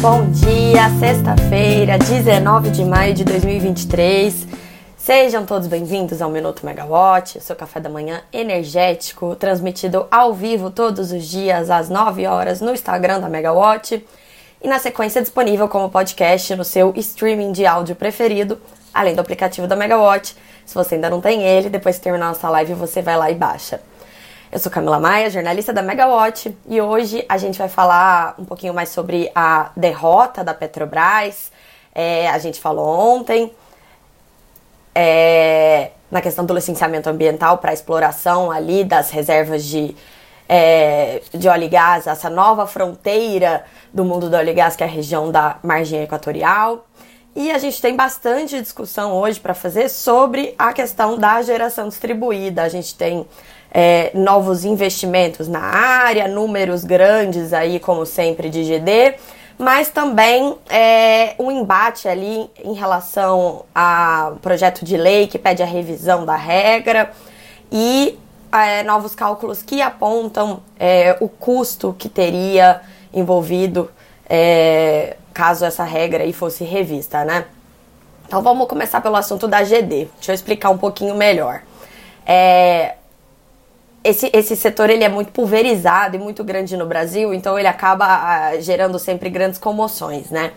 Bom dia, sexta-feira, 19 de maio de 2023. Sejam todos bem-vindos ao Minuto Megawatt, seu café da manhã energético, transmitido ao vivo todos os dias às 9 horas no Instagram da Megawatt e na sequência disponível como podcast no seu streaming de áudio preferido, além do aplicativo da Megawatt. Se você ainda não tem ele, depois que terminar nossa live você vai lá e baixa. Eu sou Camila Maia, jornalista da Megawatt, e hoje a gente vai falar um pouquinho mais sobre a derrota da Petrobras. É, a gente falou ontem é, na questão do licenciamento ambiental para exploração ali das reservas de, é, de óleo e gás, essa nova fronteira do mundo do óleo e gás, que é a região da margem equatorial. E a gente tem bastante discussão hoje para fazer sobre a questão da geração distribuída. A gente tem é, novos investimentos na área, números grandes aí, como sempre, de GD, mas também é, um embate ali em relação ao projeto de lei que pede a revisão da regra e é, novos cálculos que apontam é, o custo que teria envolvido é, caso essa regra aí fosse revista, né? Então vamos começar pelo assunto da GD. Deixa eu explicar um pouquinho melhor. É, esse, esse setor ele é muito pulverizado e muito grande no Brasil, então ele acaba ah, gerando sempre grandes comoções, né?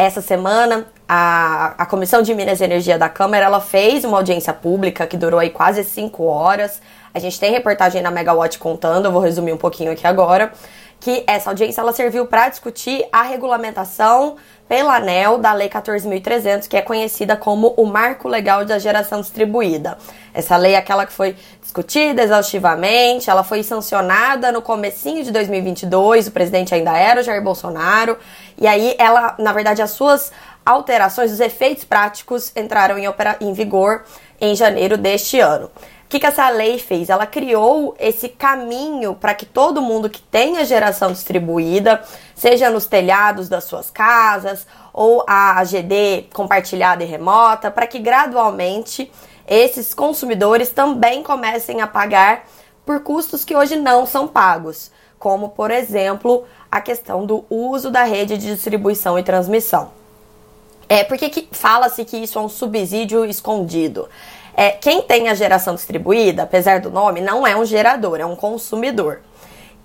Essa semana, a, a Comissão de Minas e Energia da Câmara ela fez uma audiência pública que durou aí quase cinco horas. A gente tem reportagem na Megawatt contando, eu vou resumir um pouquinho aqui agora. Que essa audiência ela serviu para discutir a regulamentação pela ANEL da Lei 14.300, que é conhecida como o Marco Legal da Geração Distribuída. Essa lei é aquela que foi discutida exaustivamente, ela foi sancionada no comecinho de 2022, o presidente ainda era o Jair Bolsonaro, e aí ela, na verdade, as suas alterações, os efeitos práticos entraram em, em vigor em janeiro deste ano. O que, que essa lei fez? Ela criou esse caminho para que todo mundo que tenha geração distribuída, seja nos telhados das suas casas ou a GD compartilhada e remota, para que gradualmente esses consumidores também comecem a pagar por custos que hoje não são pagos, como por exemplo a questão do uso da rede de distribuição e transmissão. É porque fala-se que isso é um subsídio escondido. É, quem tem a geração distribuída, apesar do nome, não é um gerador, é um consumidor.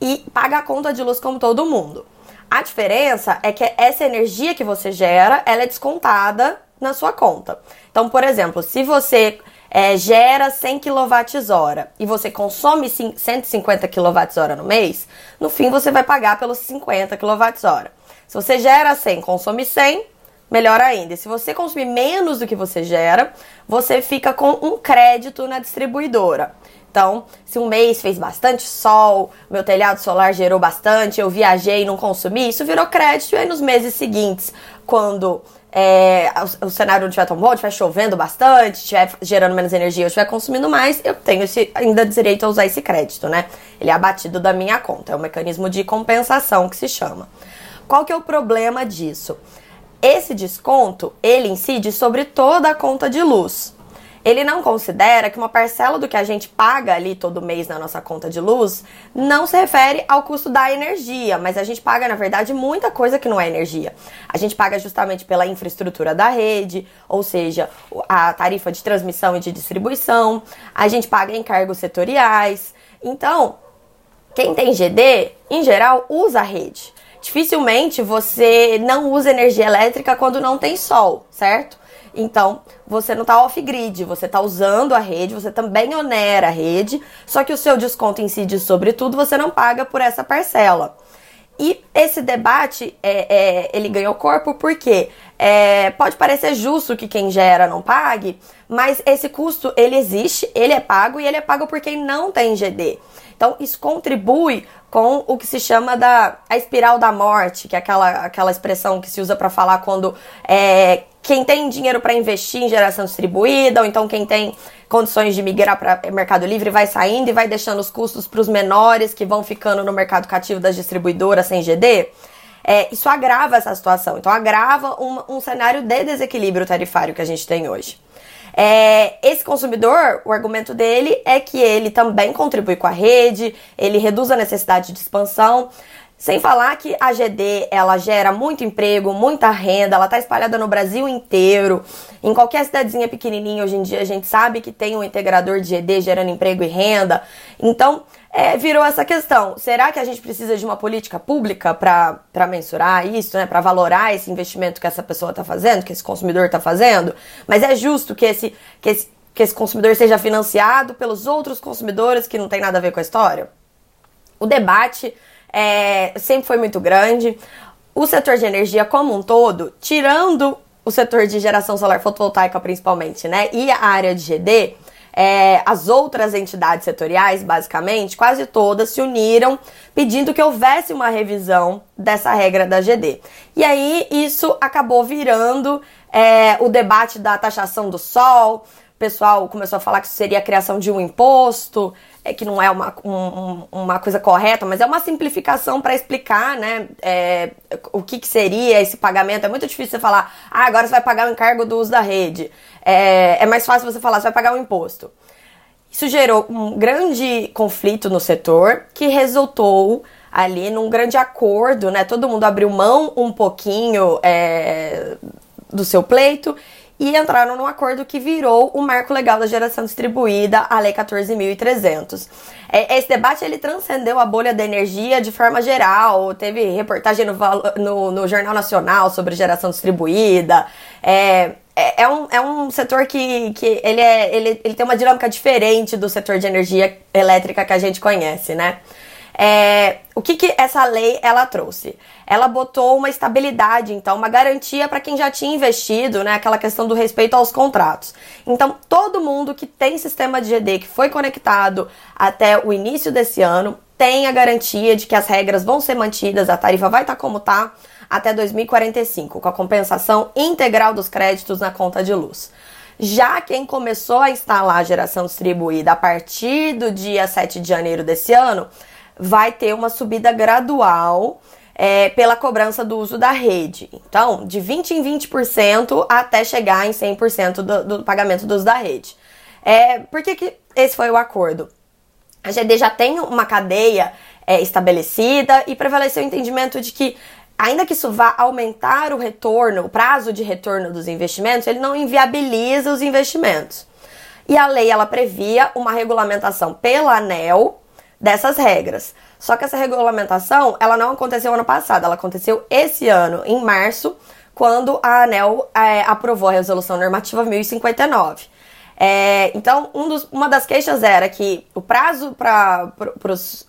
E paga a conta de luz como todo mundo. A diferença é que essa energia que você gera, ela é descontada na sua conta. Então, por exemplo, se você é, gera 100 kWh e você consome 150 kWh no mês, no fim você vai pagar pelos 50 kWh. Se você gera 100, consome 100, melhor ainda. Se você consumir menos do que você gera, você fica com um crédito na distribuidora. Então, se um mês fez bastante sol, meu telhado solar gerou bastante, eu viajei e não consumi, isso virou crédito. E aí nos meses seguintes, quando é, o, o, cenário não estiver tão bom, estiver chovendo bastante, estiver gerando menos energia, eu estiver consumindo mais, eu tenho esse, ainda direito a usar esse crédito, né? Ele é abatido da minha conta. É um mecanismo de compensação que se chama. Qual que é o problema disso? Esse desconto, ele incide sobre toda a conta de luz. Ele não considera que uma parcela do que a gente paga ali todo mês na nossa conta de luz não se refere ao custo da energia, mas a gente paga, na verdade, muita coisa que não é energia. A gente paga justamente pela infraestrutura da rede, ou seja, a tarifa de transmissão e de distribuição, a gente paga encargos setoriais. Então, quem tem GD, em geral, usa a rede dificilmente você não usa energia elétrica quando não tem sol, certo? Então, você não está off-grid, você está usando a rede, você também onera a rede, só que o seu desconto incide sobre tudo, você não paga por essa parcela. E esse debate, é, é, ele ganhou corpo porque é, pode parecer justo que quem gera não pague, mas esse custo, ele existe, ele é pago e ele é pago por quem não tem GD. Então, isso contribui com o que se chama da a espiral da morte, que é aquela, aquela expressão que se usa para falar quando é, quem tem dinheiro para investir em geração distribuída, ou então quem tem condições de migrar para Mercado Livre vai saindo e vai deixando os custos para os menores que vão ficando no mercado cativo das distribuidoras sem GD. É, isso agrava essa situação. Então, agrava um, um cenário de desequilíbrio tarifário que a gente tem hoje. É, esse consumidor, o argumento dele é que ele também contribui com a rede, ele reduz a necessidade de expansão. Sem falar que a GD, ela gera muito emprego, muita renda, ela tá espalhada no Brasil inteiro. Em qualquer cidadezinha pequenininha, hoje em dia, a gente sabe que tem um integrador de GD gerando emprego e renda. Então, é, virou essa questão. Será que a gente precisa de uma política pública para mensurar isso, né? Para valorar esse investimento que essa pessoa está fazendo, que esse consumidor está fazendo? Mas é justo que esse, que, esse, que esse consumidor seja financiado pelos outros consumidores que não tem nada a ver com a história? O debate é, sempre foi muito grande. O setor de energia como um todo, tirando o setor de geração solar fotovoltaica principalmente, né, e a área de GD, é, as outras entidades setoriais, basicamente, quase todas se uniram pedindo que houvesse uma revisão dessa regra da GD. E aí isso acabou virando é, o debate da taxação do sol. Pessoal começou a falar que seria a criação de um imposto é, que não é uma, um, uma coisa correta, mas é uma simplificação para explicar, né, é, o que, que, seria esse pagamento. É muito difícil você falar, ah, agora você vai pagar o encargo do uso da rede. É, é mais fácil você falar, você vai pagar o imposto. Isso gerou um grande conflito no setor que resultou ali num grande acordo, né? Todo mundo abriu mão um pouquinho é, do seu pleito e entraram num acordo que virou o marco legal da geração distribuída, a Lei 14.300. É, esse debate ele transcendeu a bolha da energia de forma geral. Teve reportagem no, no, no Jornal Nacional sobre geração distribuída. É, é, é, um, é um setor que, que ele, é, ele, ele tem uma dinâmica diferente do setor de energia elétrica que a gente conhece, né? É, o que, que essa lei ela trouxe? Ela botou uma estabilidade, então, uma garantia para quem já tinha investido, né? Aquela questão do respeito aos contratos. Então, todo mundo que tem sistema de GD que foi conectado até o início desse ano tem a garantia de que as regras vão ser mantidas, a tarifa vai estar tá como está até 2045, com a compensação integral dos créditos na conta de luz. Já quem começou a instalar a geração distribuída a partir do dia 7 de janeiro desse ano vai ter uma subida gradual é, pela cobrança do uso da rede. Então, de 20 em 20% até chegar em 100% do, do pagamento do uso da rede. É, por que, que esse foi o acordo? A GD já tem uma cadeia é, estabelecida e prevaleceu o entendimento de que, ainda que isso vá aumentar o retorno, o prazo de retorno dos investimentos, ele não inviabiliza os investimentos. E a lei ela previa uma regulamentação pela ANEL dessas regras. Só que essa regulamentação, ela não aconteceu ano passado, ela aconteceu esse ano, em março, quando a ANEL é, aprovou a resolução normativa 1059. É, então, um dos, uma das queixas era que o prazo para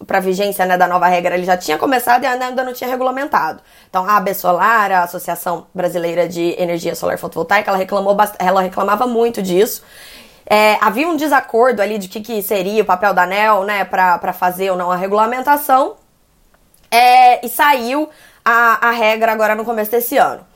a vigência né, da nova regra ele já tinha começado e ainda não tinha regulamentado. Então, a AB Solar, a Associação Brasileira de Energia Solar Fotovoltaica, ela, reclamou, ela reclamava muito disso. É, havia um desacordo ali de que, que seria o papel da ANEL, né, para fazer ou não a regulamentação, é, e saiu a, a regra agora no começo desse ano.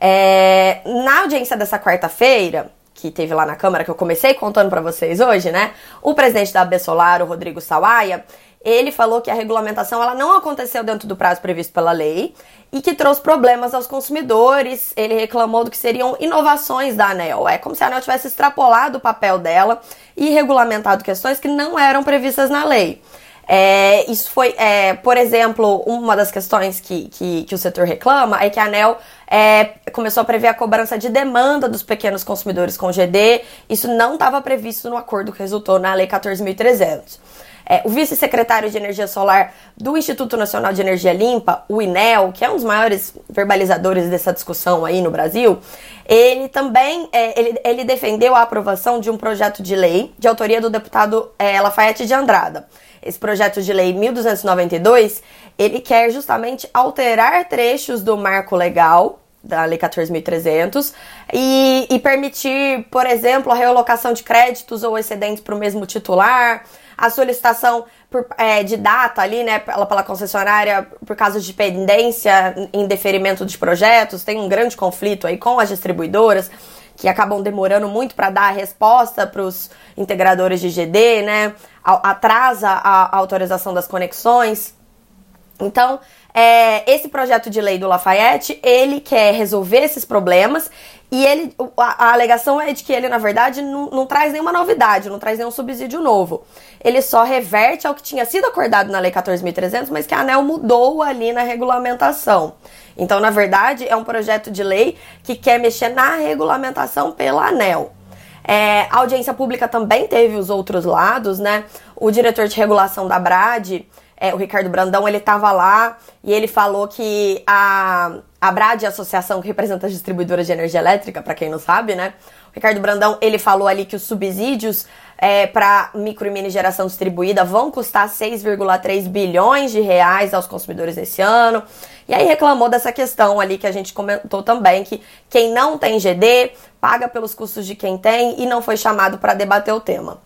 É, na audiência dessa quarta-feira, que teve lá na Câmara, que eu comecei contando para vocês hoje, né, o presidente da AB o Rodrigo Sawaia, ele falou que a regulamentação ela não aconteceu dentro do prazo previsto pela lei e que trouxe problemas aos consumidores. Ele reclamou do que seriam inovações da ANEL. É como se a ANEL tivesse extrapolado o papel dela e regulamentado questões que não eram previstas na lei. É, isso foi, é, por exemplo, uma das questões que, que, que, o setor reclama é que a ANEL é, começou a prever a cobrança de demanda dos pequenos consumidores com GD. Isso não estava previsto no acordo que resultou na Lei 14.300. É, o vice-secretário de Energia Solar do Instituto Nacional de Energia Limpa, o INEL, que é um dos maiores verbalizadores dessa discussão aí no Brasil, ele também é, ele, ele defendeu a aprovação de um projeto de lei de autoria do deputado é, Lafayette de Andrada. Esse projeto de lei 1292, ele quer justamente alterar trechos do marco legal da Lei 14.300 e, e permitir, por exemplo, a realocação de créditos ou excedentes para o mesmo titular, a solicitação por, é, de data ali, né, pela, pela concessionária por causa de pendência em deferimento de projetos, tem um grande conflito aí com as distribuidoras que acabam demorando muito para dar a resposta para os integradores de GD, né? Atrasa a autorização das conexões. Então, é, esse projeto de lei do Lafayette, ele quer resolver esses problemas e ele, a, a alegação é de que ele, na verdade, não, não, traz nenhuma novidade, não traz nenhum subsídio novo. Ele só reverte ao que tinha sido acordado na Lei 14.300, mas que a ANEL mudou ali na regulamentação. Então, na verdade, é um projeto de lei que quer mexer na regulamentação pela ANEL. É, a audiência pública também teve os outros lados, né? O diretor de regulação da BRAD, é, o Ricardo Brandão, ele estava lá e ele falou que a, a BRAD, a associação que representa as distribuidoras de energia elétrica, para quem não sabe, né? O Ricardo Brandão, ele falou ali que os subsídios é, para micro e mini geração distribuída vão custar 6,3 bilhões de reais aos consumidores esse ano. E aí reclamou dessa questão ali que a gente comentou também, que quem não tem GD paga pelos custos de quem tem e não foi chamado para debater o tema.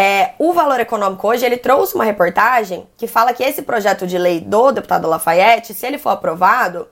É, o Valor Econômico hoje ele trouxe uma reportagem que fala que esse projeto de lei do deputado Lafayette, se ele for aprovado,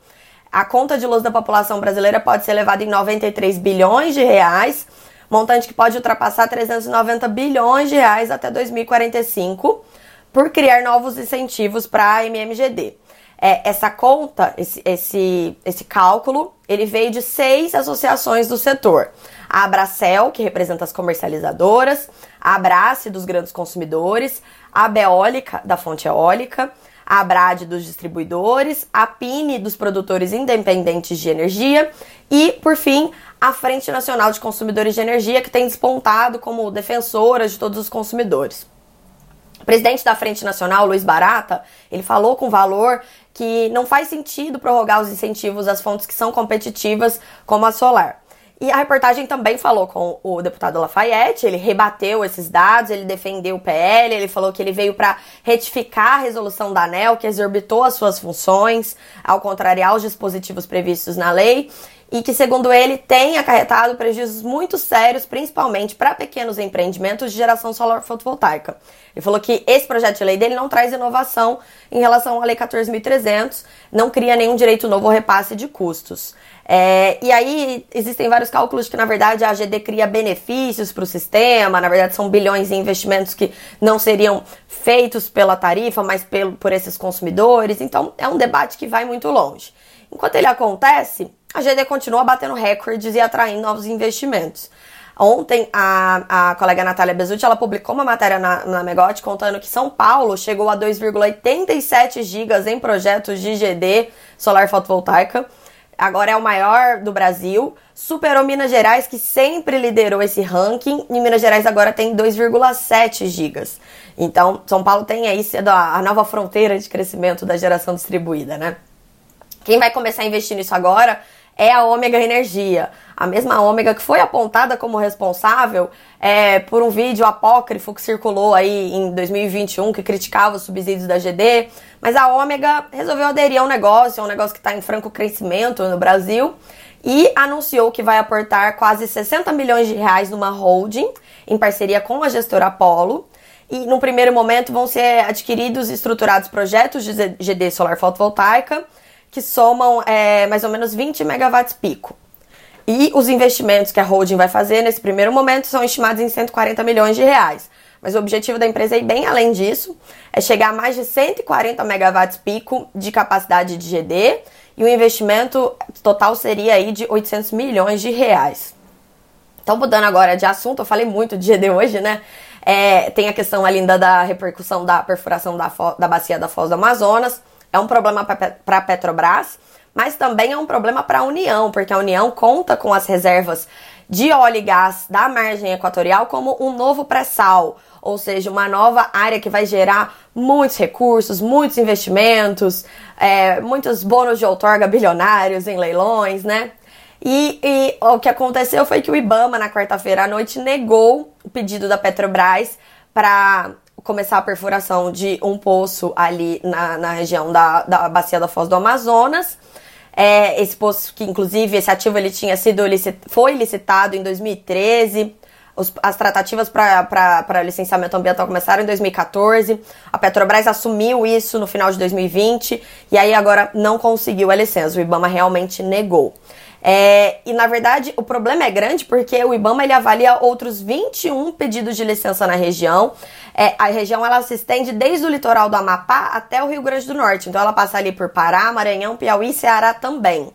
a conta de luz da população brasileira pode ser elevada em 93 bilhões de reais, montante que pode ultrapassar 390 bilhões de reais até 2045, por criar novos incentivos para a MMGD. É, essa conta, esse, esse, esse cálculo, ele veio de seis associações do setor. A Abracel, que representa as comercializadoras, a Abrace dos grandes consumidores, a Beólica da fonte eólica, a Abrad dos distribuidores, a Pine dos produtores independentes de energia e, por fim, a Frente Nacional de Consumidores de Energia, que tem despontado como defensora de todos os consumidores. O presidente da Frente Nacional, Luiz Barata, ele falou com valor que não faz sentido prorrogar os incentivos às fontes que são competitivas, como a solar. E a reportagem também falou com o deputado Lafayette, ele rebateu esses dados, ele defendeu o PL, ele falou que ele veio para retificar a resolução da ANEL, que exorbitou as suas funções, ao contrariar os dispositivos previstos na lei, e que, segundo ele, tem acarretado prejuízos muito sérios, principalmente para pequenos empreendimentos de geração solar fotovoltaica. Ele falou que esse projeto de lei dele não traz inovação em relação à Lei 14.300, não cria nenhum direito novo ao repasse de custos. É, e aí existem vários cálculos que, na verdade, a AGD cria benefícios para o sistema, na verdade, são bilhões em investimentos que não seriam feitos pela tarifa, mas pelo, por esses consumidores. Então, é um debate que vai muito longe. Enquanto ele acontece, a GD continua batendo recordes e atraindo novos investimentos. Ontem, a, a colega Natália Bezutti, ela publicou uma matéria na, na Megote contando que São Paulo chegou a 2,87 gigas em projetos de GD solar fotovoltaica. Agora é o maior do Brasil. Superou Minas Gerais, que sempre liderou esse ranking. E Minas Gerais agora tem 2,7 gigas. Então, São Paulo tem aí a nova fronteira de crescimento da geração distribuída, né? Quem vai começar a investir nisso agora é a Ômega Energia. A mesma Ômega que foi apontada como responsável é, por um vídeo apócrifo que circulou aí em 2021 que criticava os subsídios da GD. Mas a Ômega resolveu aderir ao negócio, é um negócio que está em franco crescimento no Brasil. E anunciou que vai aportar quase 60 milhões de reais numa holding em parceria com a gestora Apollo. E no primeiro momento vão ser adquiridos e estruturados projetos de GD solar fotovoltaica que somam é, mais ou menos 20 megawatts pico. E os investimentos que a holding vai fazer nesse primeiro momento são estimados em 140 milhões de reais. Mas o objetivo da empresa é ir bem além disso, é chegar a mais de 140 megawatts pico de capacidade de GD e o investimento total seria aí de 800 milhões de reais. Então, mudando agora de assunto, eu falei muito de GD hoje, né? É, tem a questão ainda da repercussão da perfuração da, da bacia da Foz do Amazonas é um problema para a Petrobras, mas também é um problema para a União, porque a União conta com as reservas de óleo e gás da margem equatorial como um novo pré-sal, ou seja, uma nova área que vai gerar muitos recursos, muitos investimentos, é, muitos bônus de outorga bilionários em leilões, né? E, e, o que aconteceu foi que o IBAMA, na quarta-feira à noite, negou o pedido da Petrobras para começar a perfuração de um poço ali na, na região da, da bacia da Foz do Amazonas. É, esse poço que, inclusive, esse ativo ele tinha sido licit, foi licitado em 2013. Os, as tratativas para licenciamento ambiental começaram em 2014. A Petrobras assumiu isso no final de 2020 e aí agora não conseguiu a licença. O IBAMA realmente negou. É, e na verdade o problema é grande porque o IBAMA ele avalia outros 21 pedidos de licença na região. É, a região ela se estende desde o litoral do Amapá até o Rio Grande do Norte. Então ela passa ali por Pará, Maranhão, Piauí e Ceará também.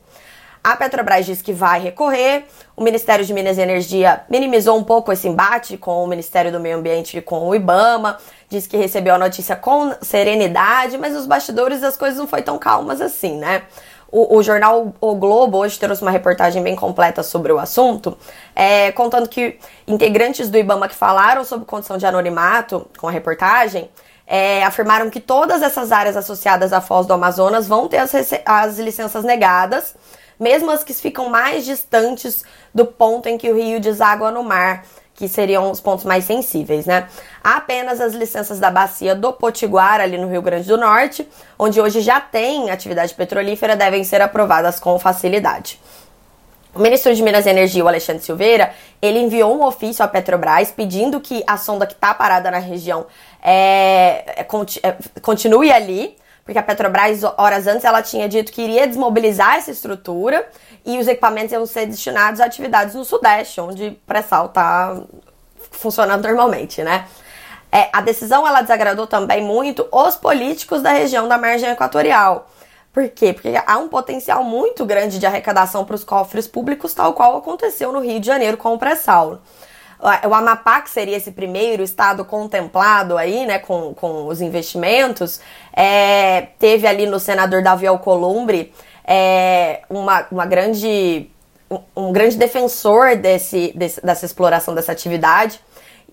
A Petrobras diz que vai recorrer. O Ministério de Minas e Energia minimizou um pouco esse embate com o Ministério do Meio Ambiente e com o IBAMA. Diz que recebeu a notícia com serenidade, mas nos bastidores as coisas não foi tão calmas assim, né? O, o, jornal O Globo hoje trouxe uma reportagem bem completa sobre o assunto, é, contando que integrantes do IBAMA que falaram sobre condição de anonimato com a reportagem é, afirmaram que todas essas áreas associadas à Foz do Amazonas vão ter as, as licenças negadas, mesmo as que ficam mais distantes do ponto em que o rio deságua no mar que seriam os pontos mais sensíveis, né? Apenas as licenças da bacia do Potiguar, ali no Rio Grande do Norte, onde hoje já tem atividade petrolífera, devem ser aprovadas com facilidade. O ministro de Minas e Energia, o Alexandre Silveira, ele enviou um ofício à Petrobras pedindo que a sonda que está parada na região é, é, é, continue ali, porque a Petrobras, horas antes, ela tinha dito que iria desmobilizar essa estrutura e os equipamentos iam ser destinados a atividades no Sudeste, onde o pré-sal está funcionando normalmente, né? É, a decisão ela desagradou também muito os políticos da região da margem equatorial. Por quê? Porque há um potencial muito grande de arrecadação para os cofres públicos, tal qual aconteceu no Rio de Janeiro com o pré-sal o Amapá, que seria esse primeiro estado contemplado aí, né, com, com os investimentos, é, teve ali no senador Davi Alcolumbre é, uma, uma grande, um, grande defensor desse, desse, dessa exploração dessa atividade.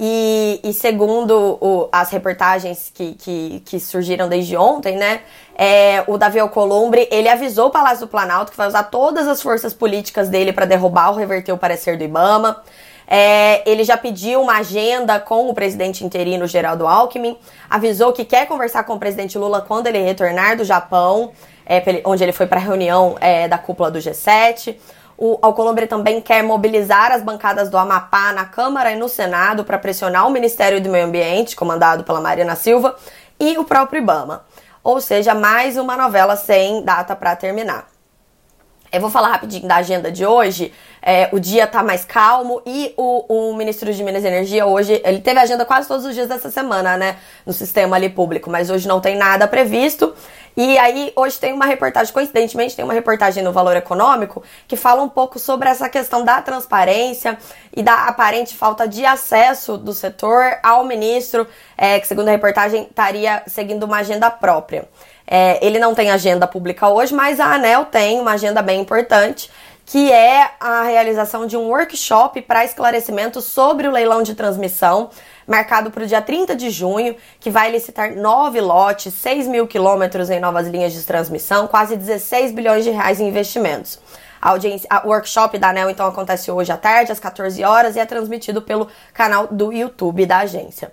E, e segundo o, as reportagens que, que, que, surgiram desde ontem, né, é, o Davi Alcolumbre, ele avisou o Palácio do Planalto que vai usar todas as forças políticas dele para derrubar ou reverter o parecer do Ibama. É, ele já pediu uma agenda com o presidente interino Geraldo Alckmin, avisou que quer conversar com o presidente Lula quando ele retornar do Japão, é, onde ele foi para a reunião é, da cúpula do G7. O Alcolumbre também quer mobilizar as bancadas do Amapá na Câmara e no Senado para pressionar o Ministério do Meio Ambiente, comandado pela Mariana Silva, e o próprio Ibama. Ou seja, mais uma novela sem data para terminar. Eu vou falar rapidinho da agenda de hoje. É, o dia tá mais calmo e o, o, ministro de Minas e Energia hoje, ele teve agenda quase todos os dias dessa semana, né? No sistema ali público, mas hoje não tem nada previsto. E aí, hoje tem uma reportagem, coincidentemente, tem uma reportagem no Valor Econômico que fala um pouco sobre essa questão da transparência e da aparente falta de acesso do setor ao ministro, é, que, segundo a reportagem, estaria seguindo uma agenda própria. É, ele não tem agenda pública hoje, mas a ANEL tem uma agenda bem importante, que é a realização de um workshop para esclarecimento sobre o leilão de transmissão, marcado para o dia 30 de junho, que vai licitar nove lotes, 6 mil quilômetros em novas linhas de transmissão, quase 16 bilhões de reais em investimentos. A audiência, o workshop da ANEL então acontece hoje à tarde, às 14 horas, e é transmitido pelo canal do YouTube da agência.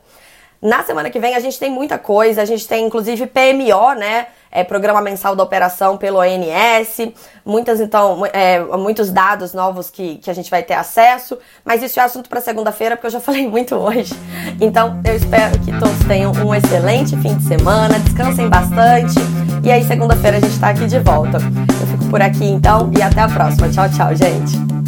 Na semana que vem a gente tem muita coisa, a gente tem inclusive PMO, né? É, programa mensal da operação pelo ONS, muitas então, é, muitos dados novos que, que a gente vai ter acesso, mas isso é assunto para segunda-feira, porque eu já falei muito hoje. Então eu espero que todos tenham um excelente fim de semana, descansem bastante, e aí segunda-feira a gente está aqui de volta. Eu fico por aqui então e até a próxima. Tchau, tchau, gente.